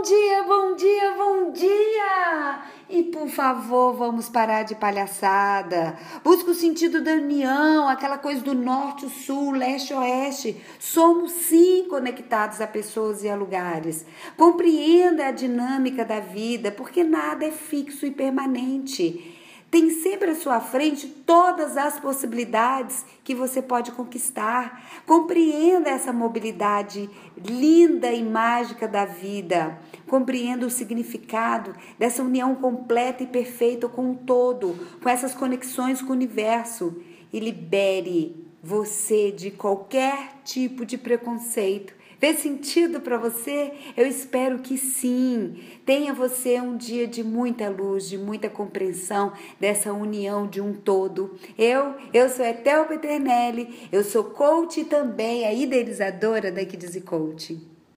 Bom dia, bom dia, bom dia! E por favor, vamos parar de palhaçada. Busca o sentido da união, aquela coisa do norte, sul, leste, oeste. Somos sim conectados a pessoas e a lugares. Compreenda a dinâmica da vida, porque nada é fixo e permanente. Tem sempre à sua frente todas as possibilidades que você pode conquistar. Compreenda essa mobilidade linda e mágica da vida. Compreenda o significado dessa união completa e perfeita com o todo, com essas conexões com o universo. E libere você de qualquer tipo de preconceito Fez sentido para você? Eu espero que sim. Tenha você um dia de muita luz, de muita compreensão dessa união de um todo. Eu, eu sou Etel Peternelli, eu sou coach e também a idealizadora da Kids Coaching.